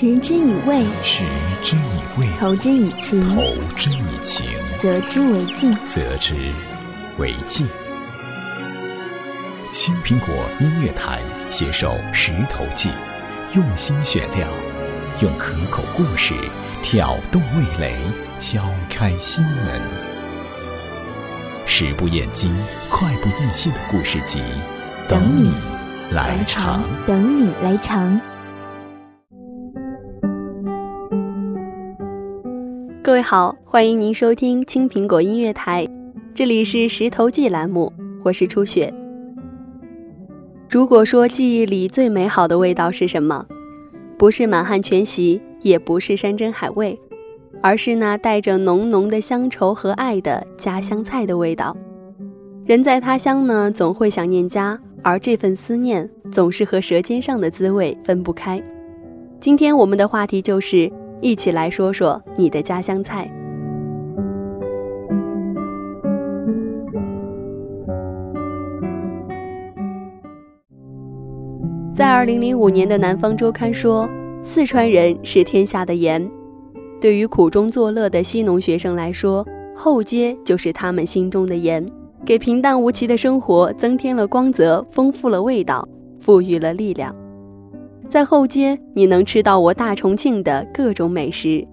食之以味，食之以味，投之以情，投之以情，则之为敬，则之为敬。青苹果音乐台携手石头记，用心选料，用可口故事挑动味蕾，敲开心门。食不厌精，快不厌细的故事集，等你来尝。等你来尝。各位好，欢迎您收听青苹果音乐台，这里是石头记栏目，我是初雪。如果说记忆里最美好的味道是什么，不是满汉全席，也不是山珍海味，而是那带着浓浓的乡愁和爱的家乡菜的味道。人在他乡呢，总会想念家，而这份思念总是和舌尖上的滋味分不开。今天我们的话题就是。一起来说说你的家乡菜。在二零零五年的《南方周刊》说，四川人是天下的盐。对于苦中作乐的西农学生来说，后街就是他们心中的盐，给平淡无奇的生活增添了光泽，丰富了味道，赋予了力量。在后街，你能吃到我大重庆的各种美食。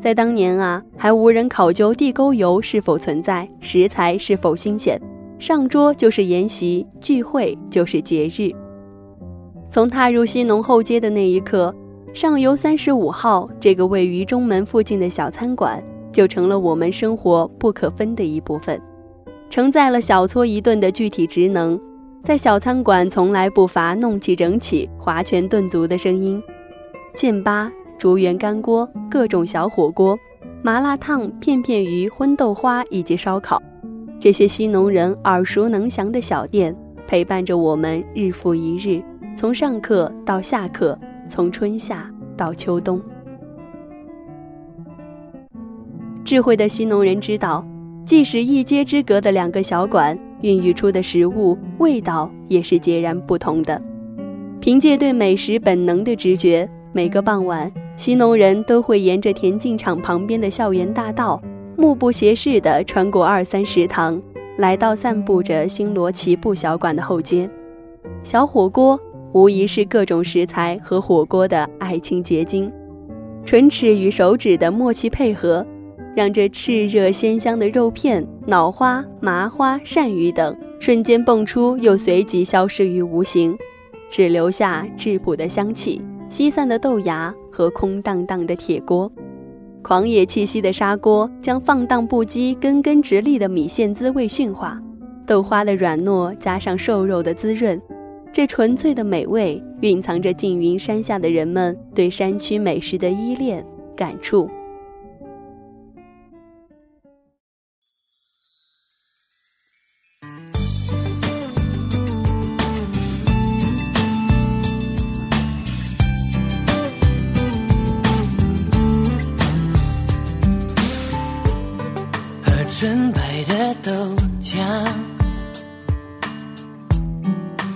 在当年啊，还无人考究地沟油是否存在，食材是否新鲜，上桌就是宴席，聚会就是节日。从踏入西农后街的那一刻，上游三十五号这个位于中门附近的小餐馆，就成了我们生活不可分的一部分，承载了小搓一顿的具体职能。在小餐馆，从来不乏弄起整起、划拳顿足的声音。剑巴、竹园干锅、各种小火锅、麻辣烫、片片鱼、荤豆花以及烧烤，这些西农人耳熟能详的小店，陪伴着我们日复一日，从上课到下课，从春夏到秋冬。智慧的西农人知道，即使一街之隔的两个小馆。孕育出的食物味道也是截然不同的。凭借对美食本能的直觉，每个傍晚，西农人都会沿着田径场旁边的校园大道，目不斜视地穿过二三食堂，来到散布着星罗棋布小馆的后街。小火锅无疑是各种食材和火锅的爱情结晶，唇齿与手指的默契配合。让这炽热鲜香的肉片、脑花、麻花、鳝鱼等瞬间蹦出，又随即消失于无形，只留下质朴的香气、稀散的豆芽和空荡荡的铁锅。狂野气息的砂锅将放荡不羁、根根直立的米线滋味驯化，豆花的软糯加上瘦肉的滋润，这纯粹的美味蕴藏着缙云山下的人们对山区美食的依恋感触。纯白的豆浆，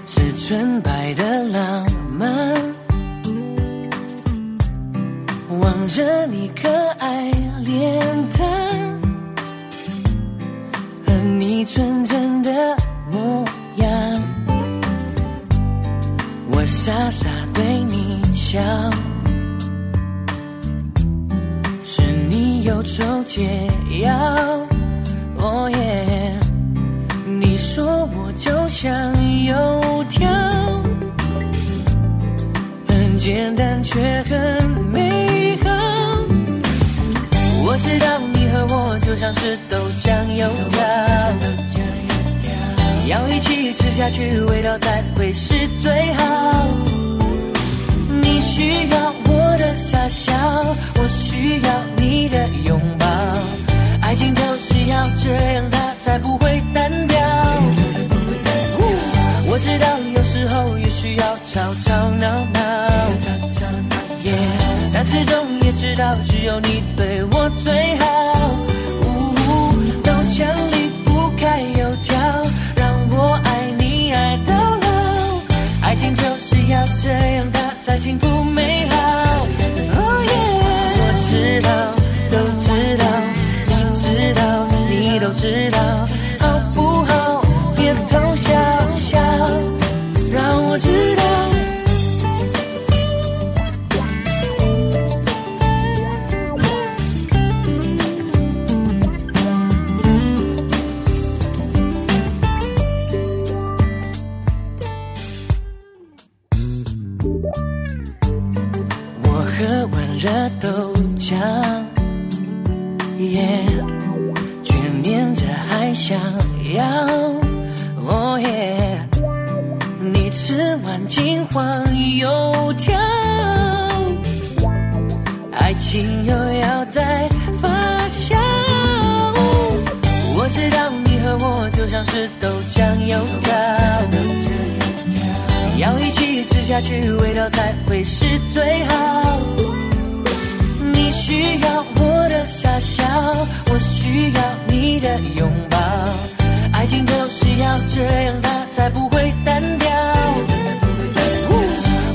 是纯白的浪漫。望着你可爱脸蛋，和你纯真的模样，我傻傻对你笑，是你忧愁解药。哦耶！你说我就像油条，很简单却很美好。我知道你和我就像是豆浆油条，要一起吃下去，味道才会是最好。你需要我的傻笑，我需要你的拥抱。要这样，它才不会单调。我知道有时候也需要吵吵闹闹，但始终也知道只有你对我最好。热豆浆，耶，却念着还想要，哦耶，你吃完金黄油条，爱情又要再发酵。我知道你和我就像是豆浆油条，要一起吃下去，味道才会是最好。需要我的傻笑，我需要你的拥抱，爱情就是要这样，它才不会单调。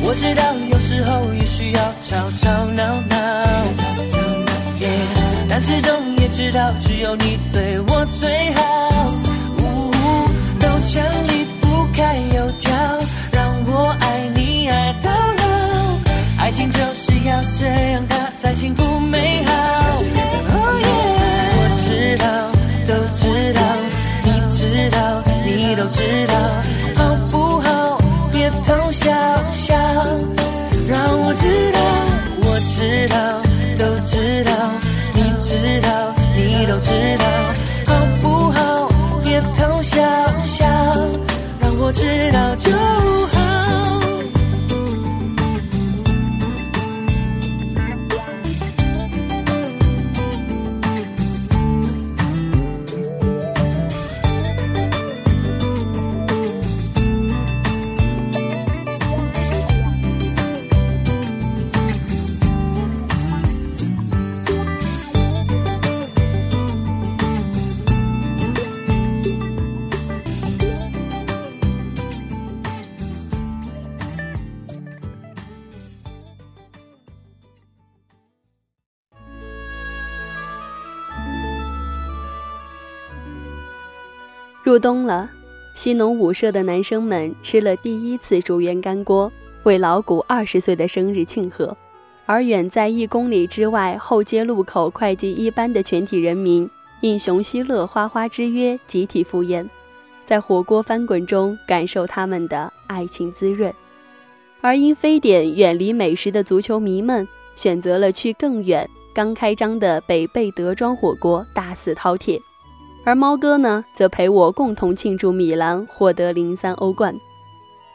我知道有时候也需要吵吵闹闹。但始终也知道，只有你对我最好。呜豆浆离不开油条，让我爱你爱到老。爱情就是要这样，幸福入冬了，西农舞社的男生们吃了第一次竹圆干锅，为老谷二十岁的生日庆贺。而远在一公里之外后街路口会计一班的全体人民，应熊希乐花花之约，集体赴宴，在火锅翻滚中感受他们的爱情滋润。而因非典远离美食的足球迷们，选择了去更远、刚开张的北碚德庄火锅大肆饕餮。而猫哥呢，则陪我共同庆祝米兰获得零三欧冠。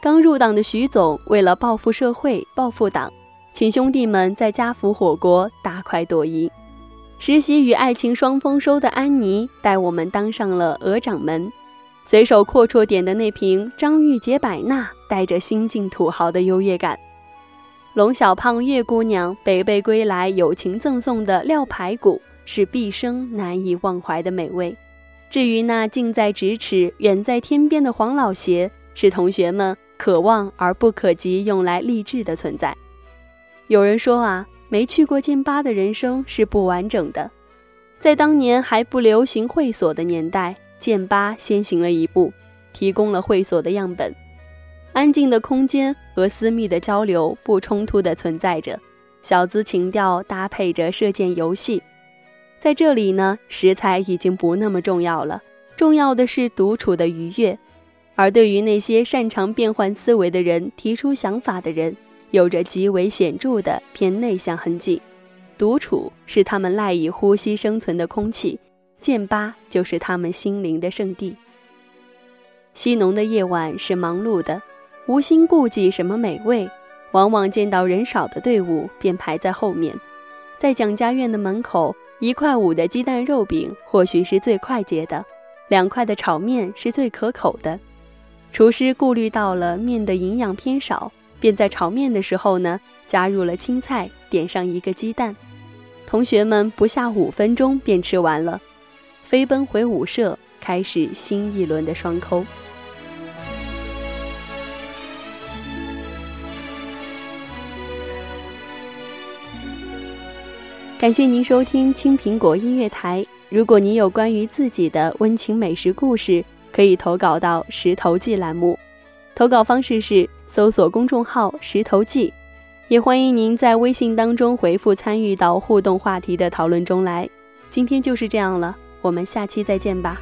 刚入党的徐总为了报复社会、报复党，请兄弟们在家福火锅大快朵颐。实习与爱情双丰收的安妮带我们当上了鹅掌门，随手阔绰点的那瓶张玉洁百纳，带着新晋土豪的优越感。龙小胖、月姑娘北碚归来友情赠送的料排骨，是毕生难以忘怀的美味。至于那近在咫尺、远在天边的黄老邪，是同学们可望而不可及、用来励志的存在。有人说啊，没去过剑巴的人生是不完整的。在当年还不流行会所的年代，剑巴先行了一步，提供了会所的样本。安静的空间和私密的交流不冲突地存在着，小资情调搭配着射箭游戏。在这里呢，食材已经不那么重要了，重要的是独处的愉悦。而对于那些擅长变换思维的人、提出想法的人，有着极为显著的偏内向痕迹。独处是他们赖以呼吸生存的空气，剑吧就是他们心灵的圣地。西农的夜晚是忙碌的，无心顾忌什么美味，往往见到人少的队伍便排在后面，在蒋家院的门口。一块五的鸡蛋肉饼或许是最快捷的，两块的炒面是最可口的。厨师顾虑到了面的营养偏少，便在炒面的时候呢加入了青菜，点上一个鸡蛋。同学们不下五分钟便吃完了，飞奔回舞社，开始新一轮的双抠。感谢您收听青苹果音乐台。如果您有关于自己的温情美食故事，可以投稿到石头记栏目。投稿方式是搜索公众号“石头记”，也欢迎您在微信当中回复参与到互动话题的讨论中来。今天就是这样了，我们下期再见吧。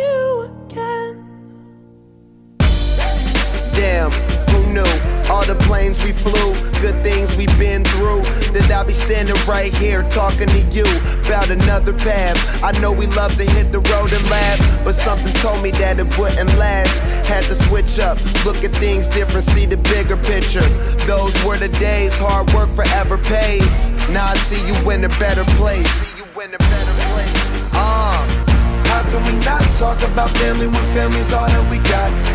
planes we flew, good things we've been through. That I'll be standing right here talking to you about another path. I know we love to hit the road and laugh, but something told me that it wouldn't last. Had to switch up, look at things different, see the bigger picture. Those were the days, hard work forever pays. Now I see you in a better place. See you in a better place. Uh. How can we not talk about family when family's all that we got?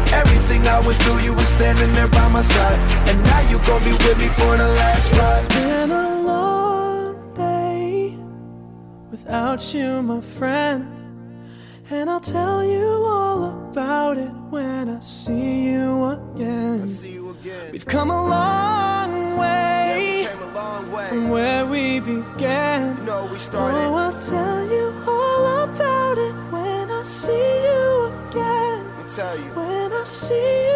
Standing there by my side. And now you gon' be with me for the last ride. It's been a long day without you, my friend. And I'll tell you all about it when I see you again. See you again. We've come a long way Yeah, we a long way. from where we began. You know, we started. Oh, I'll tell you all about it when I see you again. Let me tell you. When I see you